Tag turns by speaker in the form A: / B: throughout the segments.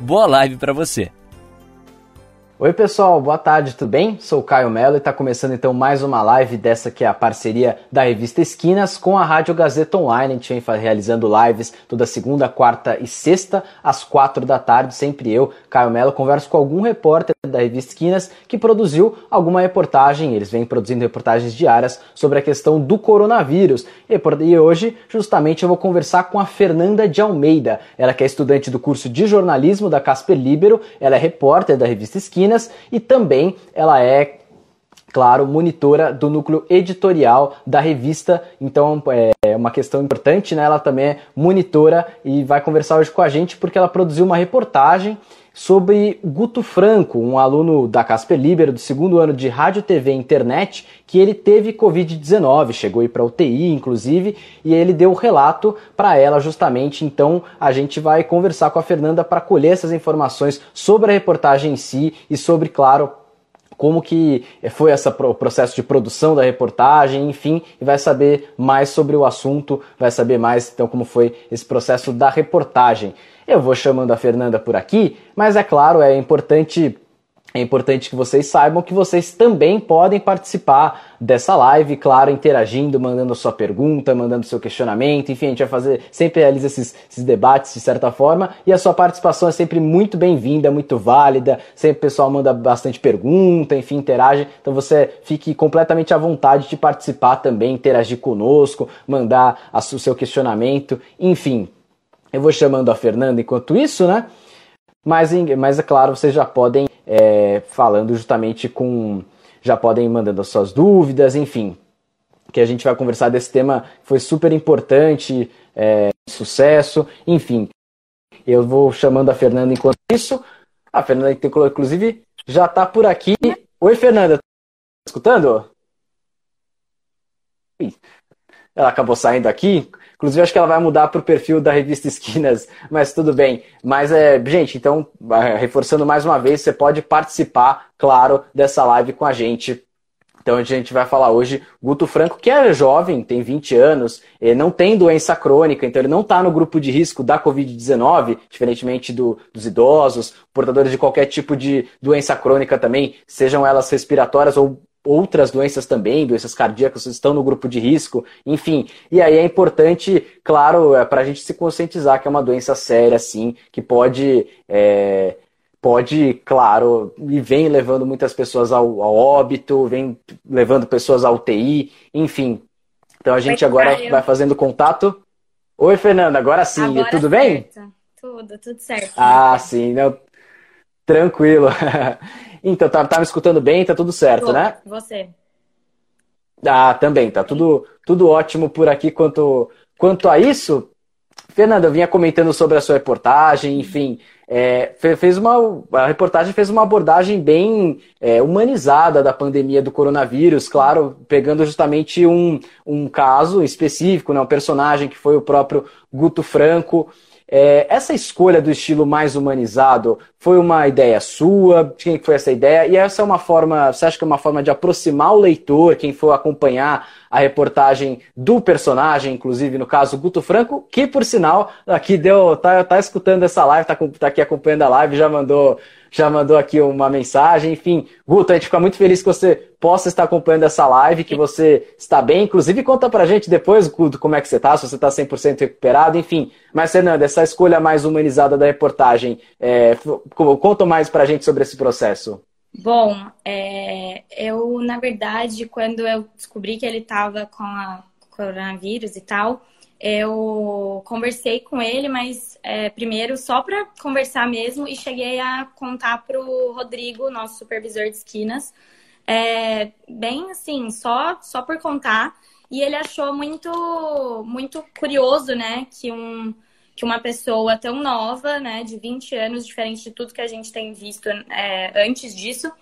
A: Boa live para você!
B: Oi pessoal, boa tarde, tudo bem? Sou o Caio Mello e está começando então mais uma live dessa que é a parceria da revista Esquinas com a Rádio Gazeta Online. A gente vem realizando lives toda segunda, quarta e sexta, às quatro da tarde. Sempre eu, Caio Mello, converso com algum repórter da revista Esquinas que produziu alguma reportagem. Eles vêm produzindo reportagens diárias sobre a questão do coronavírus. E hoje, justamente, eu vou conversar com a Fernanda de Almeida. Ela que é estudante do curso de jornalismo da Casper Libero, ela é repórter da revista Esquinas e também ela é claro, monitora do núcleo editorial da revista. Então é uma questão importante, né? Ela também é monitora e vai conversar hoje com a gente porque ela produziu uma reportagem sobre Guto Franco, um aluno da Casper Libero do segundo ano de Rádio, TV e Internet, que ele teve Covid-19, chegou aí para UTI, inclusive, e ele deu o relato para ela justamente. Então a gente vai conversar com a Fernanda para colher essas informações sobre a reportagem em si e sobre, claro, como que foi o processo de produção da reportagem, enfim, e vai saber mais sobre o assunto, vai saber mais então como foi esse processo da reportagem. Eu vou chamando a Fernanda por aqui, mas é claro, é importante é importante que vocês saibam que vocês também podem participar dessa live, claro, interagindo, mandando sua pergunta, mandando seu questionamento, enfim, a gente vai fazer, sempre realiza esses, esses debates de certa forma, e a sua participação é sempre muito bem-vinda, muito válida, sempre o pessoal manda bastante pergunta, enfim, interage, então você fique completamente à vontade de participar também, interagir conosco, mandar o seu questionamento, enfim, eu vou chamando a Fernanda enquanto isso, né? Mas, mas é claro, vocês já podem é, falando justamente com. Já podem mandando as suas dúvidas, enfim. Que a gente vai conversar desse tema foi super importante, é, sucesso, enfim. Eu vou chamando a Fernanda enquanto isso. A Fernanda, inclusive, já está por aqui. Oi, Fernanda, tá escutando? Ela acabou saindo aqui. Inclusive, acho que ela vai mudar para o perfil da revista Esquinas, mas tudo bem. Mas, é, gente, então, reforçando mais uma vez, você pode participar, claro, dessa live com a gente. Então a gente vai falar hoje Guto Franco, que é jovem, tem 20 anos, não tem doença crônica, então ele não está no grupo de risco da Covid-19, diferentemente do, dos idosos, portadores de qualquer tipo de doença crônica também, sejam elas respiratórias ou outras doenças também, doenças cardíacas estão no grupo de risco, enfim. E aí é importante, claro, é, para a gente se conscientizar que é uma doença séria, sim, que pode. É, pode, claro, e vem levando muitas pessoas ao, ao, óbito, vem levando pessoas à UTI, enfim. Então a gente Oi, agora Caio. vai fazendo contato. Oi, Fernanda, agora sim, agora tudo certo. bem?
C: Tudo, tudo certo.
B: Ah, sim, não... tranquilo. Então, tá, tá me escutando bem? Tá tudo certo, Tô, né?
C: Você.
B: Ah, também, tá tudo, tudo ótimo por aqui quanto, quanto a isso. Fernanda, eu vinha comentando sobre a sua reportagem, enfim, é, fez uma, a reportagem fez uma abordagem bem é, humanizada da pandemia do coronavírus, claro, pegando justamente um, um caso específico, né, um personagem que foi o próprio Guto Franco. É, essa escolha do estilo mais humanizado foi uma ideia sua? Quem foi essa ideia? E essa é uma forma, você acha que é uma forma de aproximar o leitor, quem for acompanhar a reportagem do personagem, inclusive no caso Guto Franco, que por sinal aqui deu, tá, tá escutando essa live, tá, tá aqui acompanhando a live, já mandou já mandou aqui uma mensagem. Enfim, Guto, a gente fica muito feliz que você possa estar acompanhando essa live, que você está bem. Inclusive, conta pra gente depois, como é que você está, se você está 100% recuperado, enfim. Mas, Fernanda, essa escolha mais humanizada da reportagem, é, conta mais pra gente sobre esse processo.
C: Bom, é, eu, na verdade, quando eu descobri que ele estava com a coronavírus e tal, eu conversei com ele, mas é, primeiro só para conversar mesmo e cheguei a contar para o Rodrigo, nosso supervisor de esquinas, é, bem assim, só só por contar. E ele achou muito muito curioso, né, que um que uma pessoa tão nova, né, de 20 anos, diferente de tudo que a gente tem visto é, antes disso,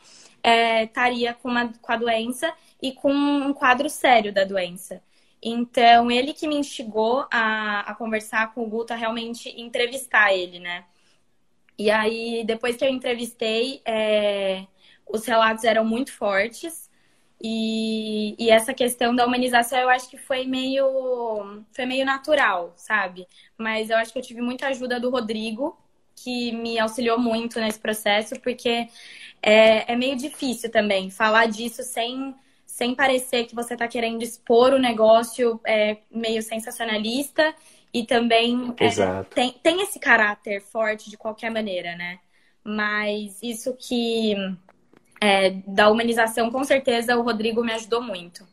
C: é, estaria com, uma, com a doença e com um quadro sério da doença. Então, ele que me instigou a, a conversar com o a realmente entrevistar ele, né? E aí, depois que eu entrevistei, é, os relatos eram muito fortes. E, e, essa questão da humanização eu acho que foi meio, foi meio natural, sabe? Mas eu acho que eu tive muita ajuda do Rodrigo, que me auxiliou muito nesse processo, porque é, é meio difícil também falar disso sem sem parecer que você está querendo expor o negócio é, meio sensacionalista e também é, tem, tem esse caráter forte de qualquer maneira, né? Mas isso que é, da humanização, com certeza, o Rodrigo me ajudou muito.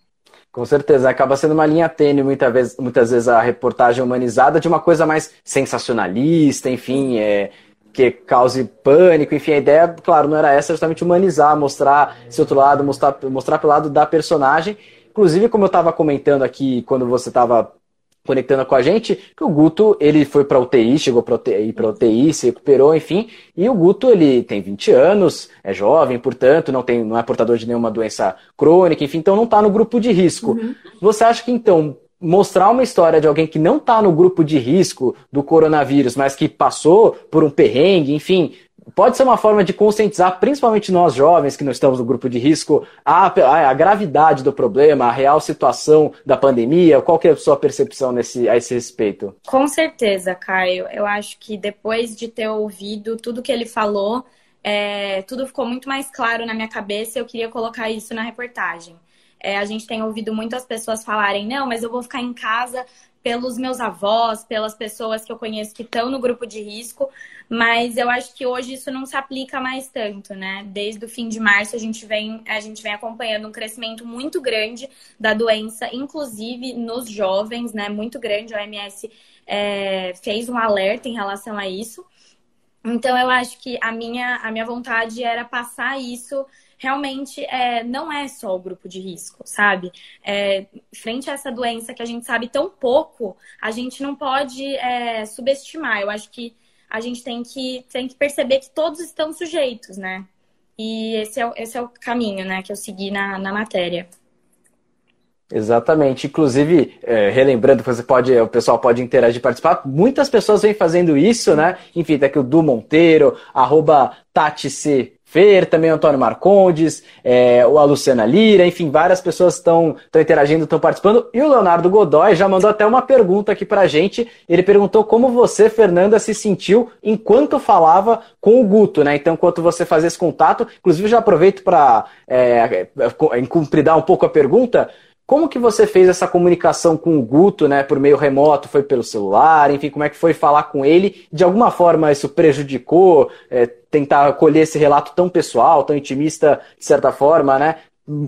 B: Com certeza, acaba sendo uma linha tênue muitas vezes, muitas vezes a reportagem humanizada de uma coisa mais sensacionalista, enfim, é, que cause pânico, enfim, a ideia, claro, não era essa, justamente humanizar, mostrar esse outro lado, mostrar, mostrar pelo lado da personagem. Inclusive, como eu estava comentando aqui quando você estava conectando com a gente, que o Guto, ele foi para UTI, chegou para UTI, pra UTI, se recuperou, enfim, e o Guto, ele tem 20 anos, é jovem, portanto, não, tem, não é portador de nenhuma doença crônica, enfim, então não está no grupo de risco. Uhum. Você acha que, então, mostrar uma história de alguém que não está no grupo de risco do coronavírus, mas que passou por um perrengue, enfim, pode ser uma forma de conscientizar, principalmente nós jovens que não estamos no grupo de risco, a, a, gravidade do problema, a real situação da pandemia. Qual é a sua percepção nesse, a esse respeito?
C: Com certeza, Caio. Eu acho que depois de ter ouvido tudo que ele falou, é, tudo ficou muito mais claro na minha cabeça. Eu queria colocar isso na reportagem. É, a gente tem ouvido muitas pessoas falarem, não, mas eu vou ficar em casa pelos meus avós, pelas pessoas que eu conheço que estão no grupo de risco, mas eu acho que hoje isso não se aplica mais tanto, né? Desde o fim de março a gente vem, a gente vem acompanhando um crescimento muito grande da doença, inclusive nos jovens, né? Muito grande. A OMS é, fez um alerta em relação a isso. Então eu acho que a minha, a minha vontade era passar isso realmente é, não é só o grupo de risco, sabe? É, frente a essa doença que a gente sabe tão pouco, a gente não pode é, subestimar. Eu acho que a gente tem que, tem que perceber que todos estão sujeitos, né? E esse é, esse é o caminho, né, que eu segui na, na matéria.
B: Exatamente. Inclusive, é, relembrando que você pode, o pessoal pode interagir e participar. Muitas pessoas vêm fazendo isso, né? Enfim, tá aqui o Du Monteiro, arroba Tati C. Fer, também o Antônio Marcondes, é, a Luciana Lira, enfim, várias pessoas estão interagindo, estão participando. E o Leonardo Godoy já mandou até uma pergunta aqui pra gente. Ele perguntou como você, Fernanda, se sentiu enquanto falava com o Guto, né? Então, enquanto você fazia esse contato, inclusive já aproveito para é, é, cumpridar um pouco a pergunta. Como que você fez essa comunicação com o Guto, né, por meio remoto? Foi pelo celular? Enfim, como é que foi falar com ele? De alguma forma isso prejudicou? É, tentar colher esse relato tão pessoal, tão intimista, de certa forma, né?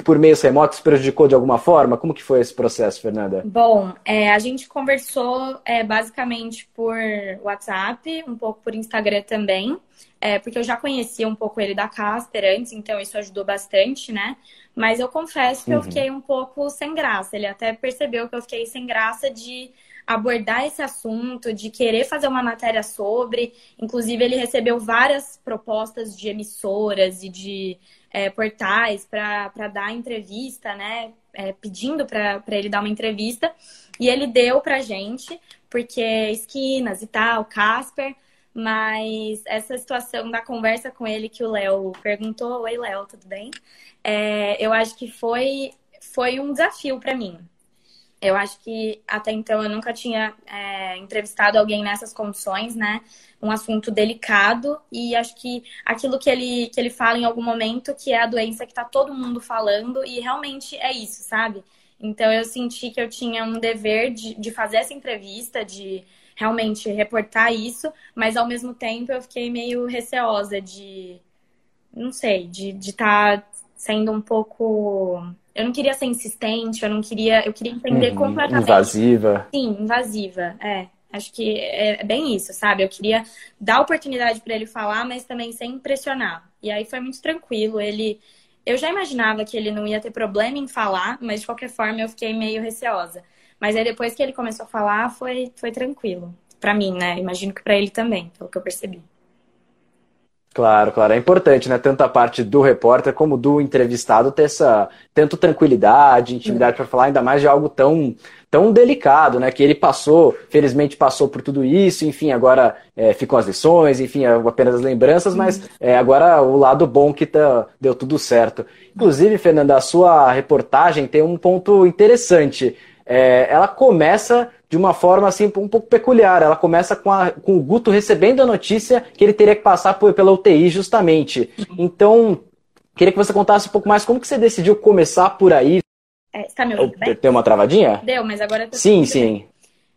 B: Por meios remotos prejudicou de alguma forma? Como que foi esse processo, Fernanda?
C: Bom, é, a gente conversou é, basicamente por WhatsApp, um pouco por Instagram também, é, porque eu já conhecia um pouco ele da Casper antes, então isso ajudou bastante, né? Mas eu confesso que uhum. eu fiquei um pouco sem graça. Ele até percebeu que eu fiquei sem graça de abordar esse assunto, de querer fazer uma matéria sobre. Inclusive, ele recebeu várias propostas de emissoras e de é, portais para dar entrevista, né? É, pedindo para ele dar uma entrevista. E ele deu para gente, porque esquinas e tal, Casper. Mas essa situação da conversa com ele que o Léo perguntou: Oi, Léo, tudo bem? É, eu acho que foi, foi um desafio para mim. Eu acho que até então eu nunca tinha é, entrevistado alguém nessas condições, né? Um assunto delicado e acho que aquilo que ele, que ele fala em algum momento, que é a doença que tá todo mundo falando, e realmente é isso, sabe? Então eu senti que eu tinha um dever de, de fazer essa entrevista, de realmente reportar isso, mas ao mesmo tempo eu fiquei meio receosa de, não sei, de estar tá sendo um pouco. Eu não queria ser insistente, eu não queria. Eu queria entender uhum, completamente.
B: Invasiva.
C: Sim, invasiva, é. Acho que é bem isso, sabe? Eu queria dar oportunidade para ele falar, mas também sem impressionar. E aí foi muito tranquilo. Ele. Eu já imaginava que ele não ia ter problema em falar, mas de qualquer forma eu fiquei meio receosa. Mas aí depois que ele começou a falar, foi, foi tranquilo. para mim, né? Imagino que para ele também, pelo que eu percebi.
B: Claro, claro. É importante, né? Tanto a parte do repórter como do entrevistado ter essa tanto tranquilidade, intimidade para falar, ainda mais de algo tão, tão delicado, né? Que ele passou, felizmente passou por tudo isso, enfim, agora é, ficam as lições, enfim, é apenas as lembranças, mas é, agora o lado bom que tá, deu tudo certo. Inclusive, Fernanda, a sua reportagem tem um ponto interessante. É, ela começa de uma forma assim um pouco peculiar. Ela começa com, a, com o Guto recebendo a notícia que ele teria que passar por, pela UTI justamente. Então, queria que você contasse um pouco mais como que você decidiu começar por aí.
C: É, tá me ouvindo bem?
B: Tem uma travadinha?
C: Deu, mas agora eu tô
B: Sim, sim.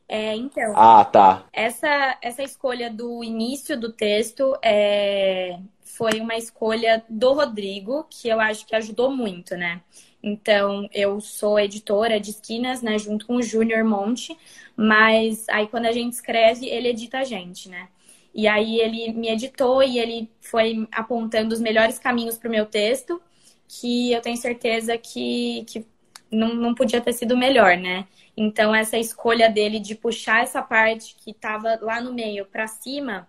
C: É, então.
B: Ah, tá.
C: Essa, essa escolha do início do texto é, foi uma escolha do Rodrigo, que eu acho que ajudou muito, né? Então, eu sou editora de esquinas, né, junto com o Júnior Monte, mas aí quando a gente escreve, ele edita a gente, né? E aí ele me editou e ele foi apontando os melhores caminhos para o meu texto, que eu tenho certeza que, que não, não podia ter sido melhor, né? Então, essa escolha dele de puxar essa parte que estava lá no meio para cima,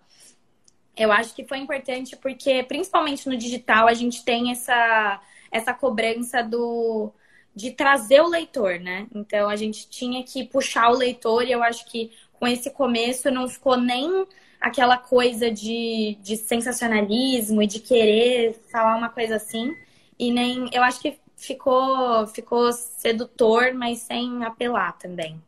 C: eu acho que foi importante porque, principalmente no digital, a gente tem essa essa cobrança do de trazer o leitor, né? Então a gente tinha que puxar o leitor e eu acho que com esse começo não ficou nem aquela coisa de, de sensacionalismo e de querer falar uma coisa assim. E nem. Eu acho que ficou, ficou sedutor, mas sem apelar também.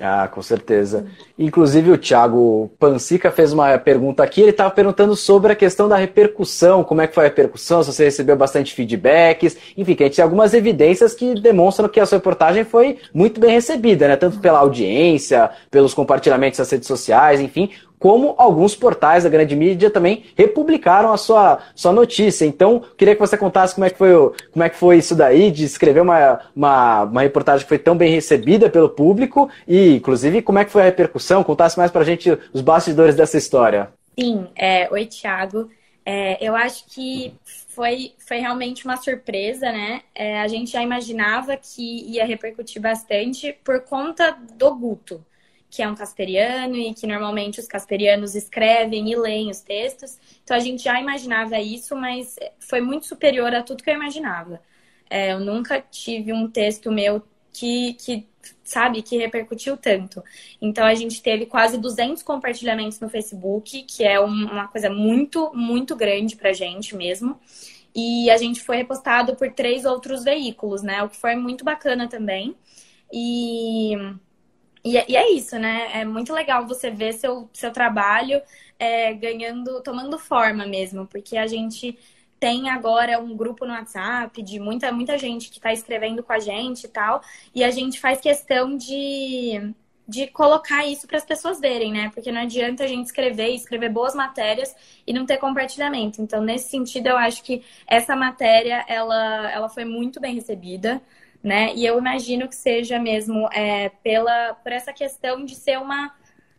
B: Ah, com certeza. Inclusive o Thiago Pansica fez uma pergunta aqui, ele estava perguntando sobre a questão da repercussão, como é que foi a repercussão, se você recebeu bastante feedbacks, enfim, que a gente tem algumas evidências que demonstram que a sua reportagem foi muito bem recebida, né? Tanto pela audiência, pelos compartilhamentos nas redes sociais, enfim como alguns portais da grande mídia também republicaram a sua, sua notícia. Então, queria que você contasse como é que foi, como é que foi isso daí, de escrever uma, uma, uma reportagem que foi tão bem recebida pelo público e, inclusive, como é que foi a repercussão, contasse mais pra gente os bastidores dessa história.
C: Sim, é, oi, Thiago. É, eu acho que foi, foi realmente uma surpresa, né? É, a gente já imaginava que ia repercutir bastante por conta do Guto que é um casperiano e que normalmente os casperianos escrevem e leem os textos. Então a gente já imaginava isso, mas foi muito superior a tudo que eu imaginava. É, eu nunca tive um texto meu que, que, sabe, que repercutiu tanto. Então a gente teve quase 200 compartilhamentos no Facebook, que é uma coisa muito, muito grande pra gente mesmo. E a gente foi repostado por três outros veículos, né? O que foi muito bacana também. E e, é, e, é isso, né? É muito legal você ver seu, seu trabalho é, ganhando, tomando forma mesmo, porque a gente tem agora um grupo no WhatsApp de muita, muita gente que está escrevendo com a gente e tal, e a gente faz questão de, de colocar isso para as pessoas verem, né? Porque não adianta a gente escrever e escrever boas matérias e não ter compartilhamento. Então, nesse sentido, eu acho que essa matéria ela, ela foi muito bem recebida né? E eu imagino que seja mesmo é, pela por essa questão de ser uma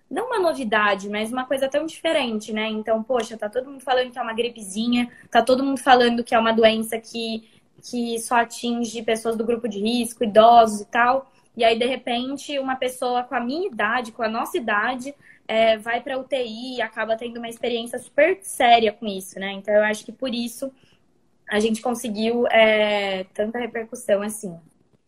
C: não uma novidade, mas uma coisa tão diferente, né? Então, poxa, tá todo mundo falando que é uma gripezinha, tá todo mundo falando que é uma doença que, que só atinge pessoas do grupo de risco, idosos e tal. E aí, de repente, uma pessoa com a minha idade, com a nossa idade, é, vai para UTI e acaba tendo uma experiência super séria com isso, né? Então, eu acho que por isso a gente conseguiu é, tanta repercussão assim.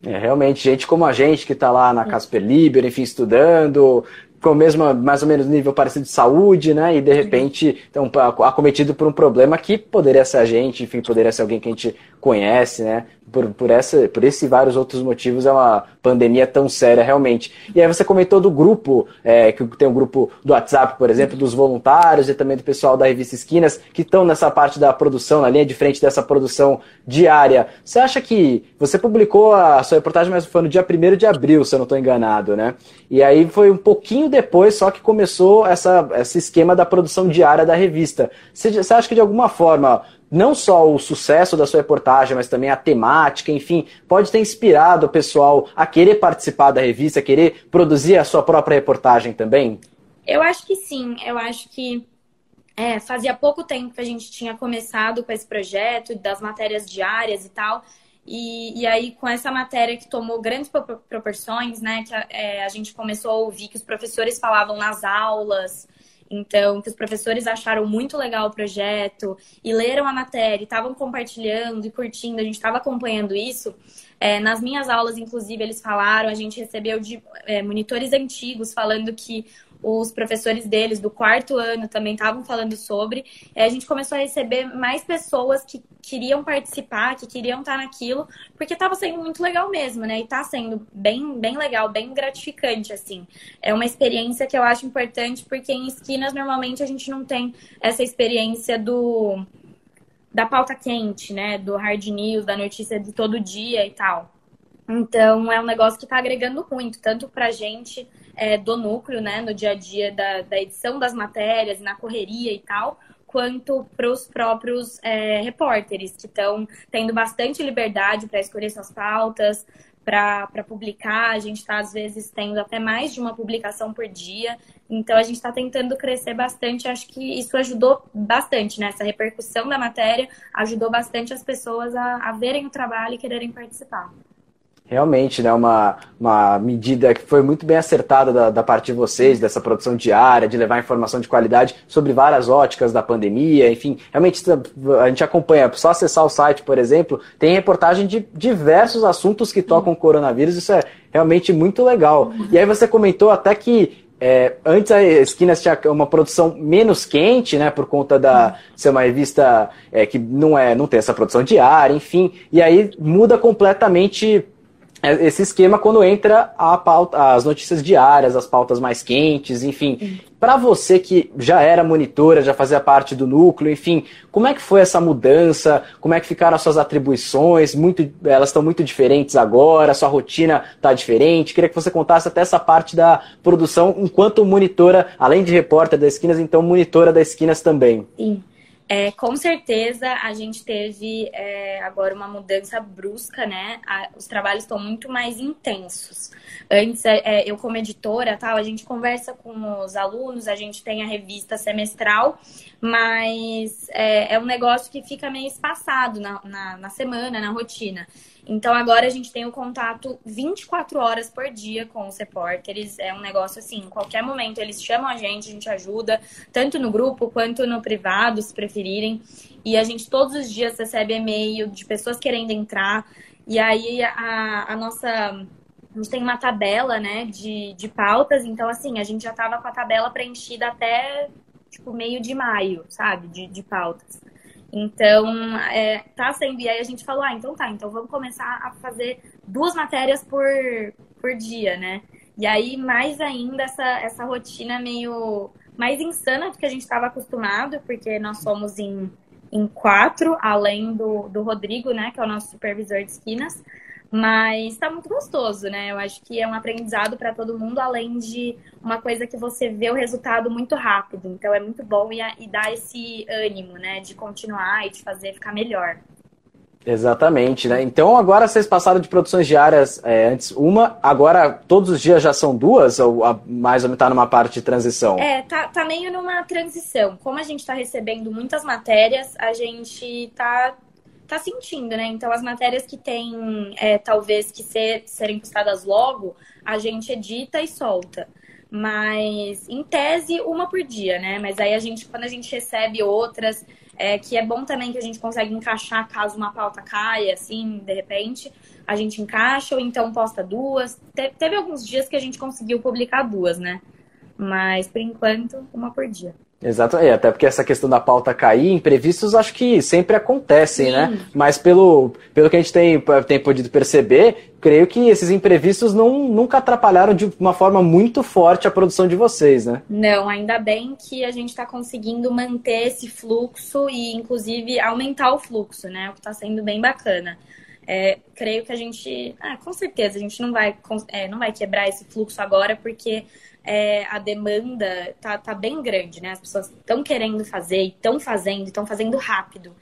B: É, realmente, gente como a gente que está lá na Casper Liber, enfim, estudando, com o mesmo, mais ou menos, nível parecido de saúde, né? E de repente, então, acometido por um problema que poderia ser a gente, enfim, poderia ser alguém que a gente conhece, né? Por, por, essa, por esse e vários outros motivos, é uma pandemia tão séria realmente. E aí você comentou do grupo, é, que tem um grupo do WhatsApp, por exemplo, dos voluntários e também do pessoal da revista Esquinas, que estão nessa parte da produção, na linha de frente dessa produção diária. Você acha que você publicou a sua reportagem, mas foi no dia 1 de abril, se eu não estou enganado, né? E aí foi um pouquinho depois só que começou essa, esse esquema da produção diária da revista. Você, você acha que de alguma forma não só o sucesso da sua reportagem, mas também a temática, enfim, pode ter inspirado o pessoal a querer participar da revista, a querer produzir a sua própria reportagem também?
C: Eu acho que sim. Eu acho que é, fazia pouco tempo que a gente tinha começado com esse projeto das matérias diárias e tal. E, e aí, com essa matéria que tomou grandes proporções, né, que a, é, a gente começou a ouvir que os professores falavam nas aulas, então, que os professores acharam muito legal o projeto e leram a matéria, estavam compartilhando e curtindo, a gente estava acompanhando isso. É, nas minhas aulas, inclusive, eles falaram, a gente recebeu de é, monitores antigos falando que os professores deles do quarto ano também estavam falando sobre. É, a gente começou a receber mais pessoas que queriam participar, que queriam estar naquilo, porque estava sendo muito legal mesmo, né? E está sendo bem, bem legal, bem gratificante, assim. É uma experiência que eu acho importante, porque em esquinas normalmente a gente não tem essa experiência do da pauta quente, né? Do hard news, da notícia de todo dia e tal. Então, é um negócio que está agregando muito, tanto para a gente é, do núcleo, né, no dia a dia da, da edição das matérias, na correria e tal, quanto para os próprios é, repórteres, que estão tendo bastante liberdade para escolher suas pautas, para publicar. A gente está, às vezes, tendo até mais de uma publicação por dia. Então, a gente está tentando crescer bastante. Acho que isso ajudou bastante, né? Essa repercussão da matéria ajudou bastante as pessoas a, a verem o trabalho e quererem participar.
B: Realmente, né, uma, uma medida que foi muito bem acertada da, da parte de vocês, dessa produção diária, de levar informação de qualidade sobre várias óticas da pandemia, enfim, realmente a gente acompanha, só acessar o site, por exemplo, tem reportagem de diversos assuntos que tocam o coronavírus, isso é realmente muito legal. E aí você comentou até que é, antes a Esquinas tinha uma produção menos quente, né, por conta da ser uma revista é, que não é, não tem essa produção diária, enfim, e aí muda completamente esse esquema quando entra a pauta, as notícias diárias, as pautas mais quentes, enfim. Para você que já era monitora, já fazia parte do núcleo, enfim, como é que foi essa mudança? Como é que ficaram as suas atribuições? Muito, elas estão muito diferentes agora, sua rotina está diferente. Queria que você contasse até essa parte da produção enquanto monitora, além de repórter das esquinas, então monitora das esquinas também.
C: Sim. É, com certeza a gente teve é, agora uma mudança brusca, né? A, os trabalhos estão muito mais intensos. Antes, é, é, eu como editora, tal, a gente conversa com os alunos, a gente tem a revista semestral, mas é, é um negócio que fica meio espaçado na, na, na semana, na rotina. Então agora a gente tem o contato 24 horas por dia com os repórteres. É um negócio assim, em qualquer momento eles chamam a gente, a gente ajuda, tanto no grupo quanto no privado, se preferirem. E a gente todos os dias recebe e-mail de pessoas querendo entrar. E aí a, a nossa a gente tem uma tabela, né, de, de pautas, então assim, a gente já tava com a tabela preenchida até, tipo, meio de maio, sabe, de, de pautas. Então, é, tá sendo. E aí a gente falou, ah, então tá, então vamos começar a fazer duas matérias por, por dia, né? E aí, mais ainda, essa, essa rotina meio mais insana do que a gente estava acostumado, porque nós somos em, em quatro, além do, do Rodrigo, né, que é o nosso supervisor de esquinas. Mas está muito gostoso, né? Eu acho que é um aprendizado para todo mundo, além de uma coisa que você vê o resultado muito rápido. Então é muito bom e, e dá esse ânimo, né? De continuar e de fazer ficar melhor.
B: Exatamente, né? Então agora vocês passaram de produções diárias é, antes uma, agora todos os dias já são duas, ou a, mais ou menos tá numa parte de transição?
C: É, tá, tá meio numa transição. Como a gente está recebendo muitas matérias, a gente tá tá sentindo, né? Então, as matérias que tem, é, talvez, que ser, serem postadas logo, a gente edita e solta. Mas, em tese, uma por dia, né? Mas aí a gente, quando a gente recebe outras, é, que é bom também que a gente consegue encaixar caso uma pauta caia, assim, de repente, a gente encaixa ou então posta duas. Te, teve alguns dias que a gente conseguiu publicar duas, né? Mas, por enquanto, uma por dia.
B: Exato, é, até porque essa questão da pauta cair, imprevistos acho que sempre acontecem, né? Sim. né? Mas pelo, pelo que a gente tem, tem podido perceber, creio que esses imprevistos não, nunca atrapalharam de uma forma muito forte a produção de vocês, né?
C: Não, ainda bem que a gente está conseguindo manter esse fluxo e, inclusive, aumentar o fluxo, né? O que está sendo bem bacana. É, creio que a gente, ah, com certeza, a gente não vai, é, não vai quebrar esse fluxo agora, porque é, a demanda tá, tá bem grande, né? As pessoas estão querendo fazer e estão fazendo, estão fazendo rápido.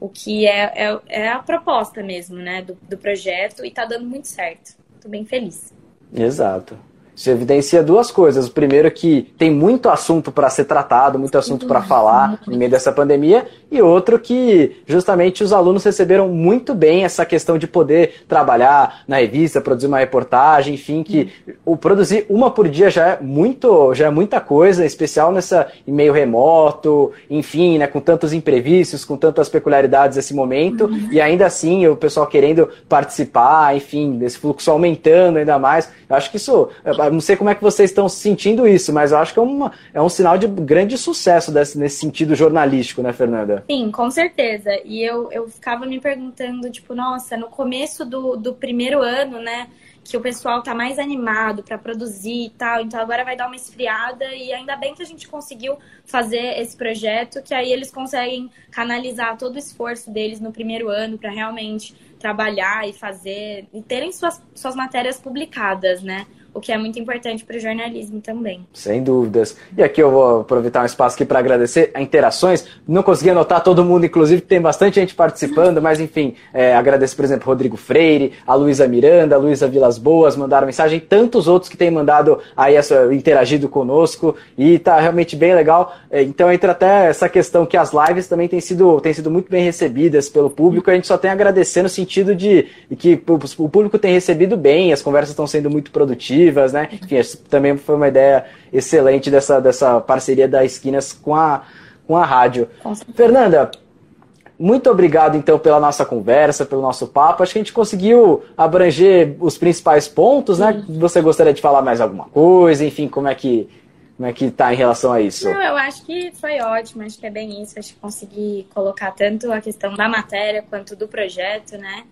C: O que é, é, é, a proposta mesmo, né, do, do projeto e tá dando muito certo. Tô bem feliz.
B: Exato. Isso evidencia duas coisas. O primeiro que tem muito assunto para ser tratado, muito assunto para falar no meio dessa pandemia, e outro que justamente os alunos receberam muito bem essa questão de poder trabalhar na revista, produzir uma reportagem, enfim, que o produzir uma por dia já é muito, já é muita coisa, em especial nessa em meio remoto, enfim, né, com tantos imprevistos, com tantas peculiaridades desse momento, uhum. e ainda assim o pessoal querendo participar, enfim, desse fluxo aumentando ainda mais. Eu acho que isso, não sei como é que vocês estão sentindo isso, mas eu acho que é, uma, é um sinal de grande sucesso desse, nesse sentido jornalístico, né, Fernanda?
C: Sim, com certeza. E eu, eu ficava me perguntando, tipo, nossa, no começo do, do primeiro ano, né? que o pessoal tá mais animado para produzir e tal, então agora vai dar uma esfriada e ainda bem que a gente conseguiu fazer esse projeto, que aí eles conseguem canalizar todo o esforço deles no primeiro ano para realmente trabalhar e fazer e terem suas, suas matérias publicadas, né? O que é muito importante para o jornalismo também.
B: Sem dúvidas. E aqui eu vou aproveitar um espaço aqui para agradecer a interações. Não consegui anotar todo mundo, inclusive tem bastante gente participando, mas enfim, é, agradeço, por exemplo, Rodrigo Freire, a Luísa Miranda, a Luísa Vilas Boas mandaram mensagem, tantos outros que têm mandado aí essa, interagido conosco e tá realmente bem legal. É, então entra até essa questão que as lives também têm sido, têm sido muito bem recebidas pelo público. A gente só tem a agradecer no sentido de que o público tem recebido bem, as conversas estão sendo muito produtivas né? Enfim, também foi uma ideia excelente dessa, dessa parceria da Esquinas com a, com a rádio. Fernanda, muito obrigado então pela nossa conversa, pelo nosso papo. Acho que a gente conseguiu abranger os principais pontos, né? Você gostaria de falar mais alguma coisa? Enfim, como é que como é que tá em relação a isso?
C: Não, eu acho que foi ótimo, acho que é bem isso. Acho que consegui colocar tanto a questão da matéria quanto do projeto, né?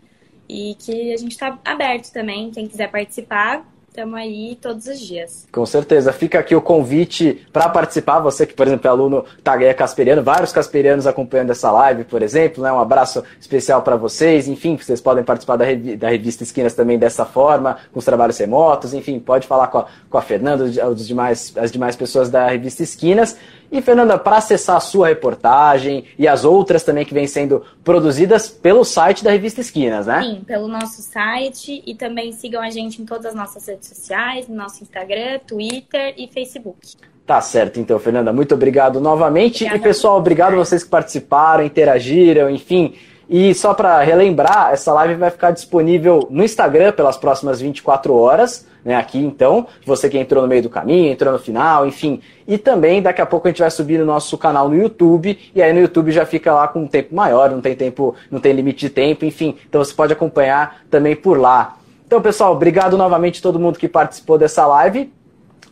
C: E que a gente está aberto também. Quem quiser participar, Estamos aí todos os dias.
B: Com certeza. Fica aqui o convite para participar. Você que, por exemplo, é aluno Tagueia Casperiano, vários casperianos acompanhando essa live, por exemplo. Né? Um abraço especial para vocês. Enfim, vocês podem participar da, revi da revista Esquinas também dessa forma, com os trabalhos remotos. Enfim, pode falar com a, com a Fernanda, os demais, as demais pessoas da revista Esquinas. E, Fernanda, para acessar a sua reportagem e as outras também que vêm sendo produzidas pelo site da Revista Esquinas, né?
C: Sim, pelo nosso site e também sigam a gente em todas as nossas redes sociais, no nosso Instagram, Twitter e Facebook.
B: Tá certo, então, Fernanda, muito obrigado novamente. Obrigada. E, pessoal, obrigado a vocês que participaram, interagiram, enfim. E só para relembrar, essa live vai ficar disponível no Instagram pelas próximas 24 horas né, aqui então, você que entrou no meio do caminho, entrou no final, enfim. E também daqui a pouco a gente vai subir no nosso canal no YouTube, e aí no YouTube já fica lá com um tempo maior, não tem tempo, não tem limite de tempo, enfim. Então você pode acompanhar também por lá. Então, pessoal, obrigado novamente a todo mundo que participou dessa live.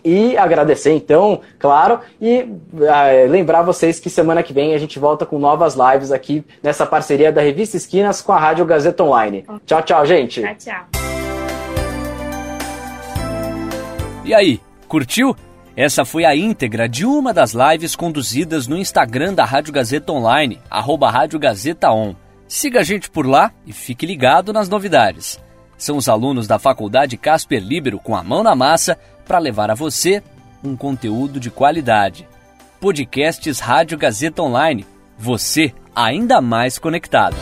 B: E agradecer então, claro, e uh, lembrar vocês que semana que vem a gente volta com novas lives aqui nessa parceria da Revista Esquinas com a Rádio Gazeta Online. Tchau, tchau, gente.
C: Tchau, tchau.
A: E aí, curtiu? Essa foi a íntegra de uma das lives conduzidas no Instagram da Rádio Gazeta Online, arroba Rádio Gazeta On. Siga a gente por lá e fique ligado nas novidades. São os alunos da Faculdade Casper Libero com a mão na massa para levar a você um conteúdo de qualidade. Podcasts Rádio Gazeta Online. Você ainda mais conectado.